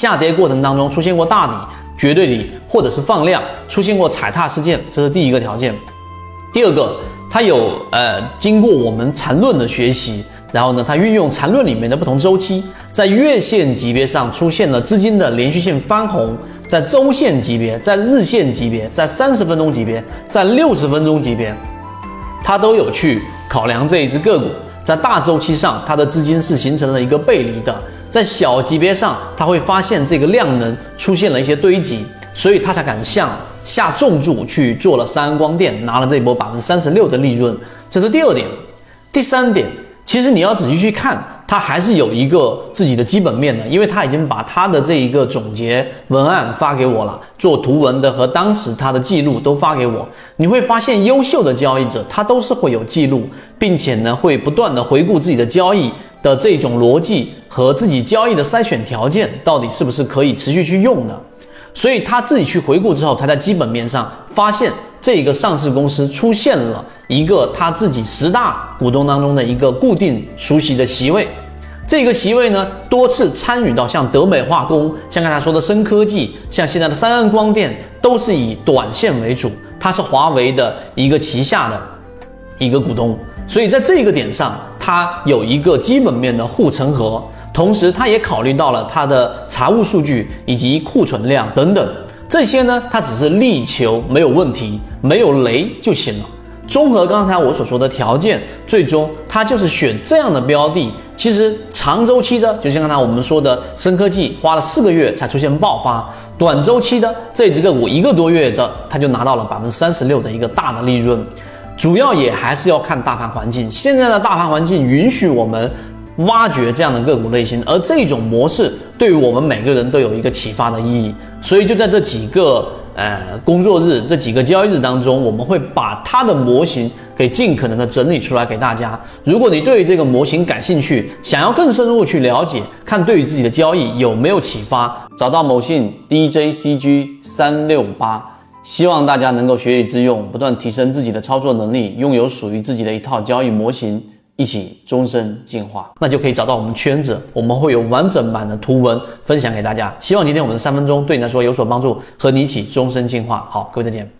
下跌过程当中出现过大底、绝对底或者是放量，出现过踩踏事件，这是第一个条件。第二个，它有呃经过我们缠论的学习，然后呢，它运用缠论里面的不同周期，在月线级别上出现了资金的连续性翻红，在周线级别、在日线级别、在三十分钟级别、在六十分钟级别，它都有去考量这一只个股。在大周期上，它的资金是形成了一个背离的；在小级别上，他会发现这个量能出现了一些堆积，所以他才敢向下重注去做了三安光电，拿了这一波百分之三十六的利润。这是第二点。第三点，其实你要仔细去看。他还是有一个自己的基本面的，因为他已经把他的这一个总结文案发给我了，做图文的和当时他的记录都发给我。你会发现，优秀的交易者他都是会有记录，并且呢会不断的回顾自己的交易的这种逻辑和自己交易的筛选条件到底是不是可以持续去用的。所以他自己去回顾之后，他在基本面上发现。这个上市公司出现了一个他自己十大股东当中的一个固定熟悉的席位，这个席位呢多次参与到像德美化工、像刚才说的深科技、像现在的三安光电，都是以短线为主，它是华为的一个旗下的一个股东，所以在这个点上，它有一个基本面的护城河，同时它也考虑到了它的财务数据以及库存量等等。这些呢，它只是力求没有问题，没有雷就行了。综合刚才我所说的条件，最终它就是选这样的标的。其实长周期的，就像刚才我们说的深科技，花了四个月才出现爆发；短周期的这几个股一个多月的，它就拿到了百分之三十六的一个大的利润。主要也还是要看大盘环境，现在的大盘环境允许我们。挖掘这样的个股类型，而这种模式对于我们每个人都有一个启发的意义。所以就在这几个呃工作日、这几个交易日当中，我们会把它的模型给尽可能的整理出来给大家。如果你对于这个模型感兴趣，想要更深入去了解，看对于自己的交易有没有启发，找到某信 DJCG 三六八，希望大家能够学以致用，不断提升自己的操作能力，拥有属于自己的一套交易模型。一起终身进化，那就可以找到我们圈子，我们会有完整版的图文分享给大家。希望今天我们的三分钟对你来说有所帮助，和你一起终身进化。好，各位再见。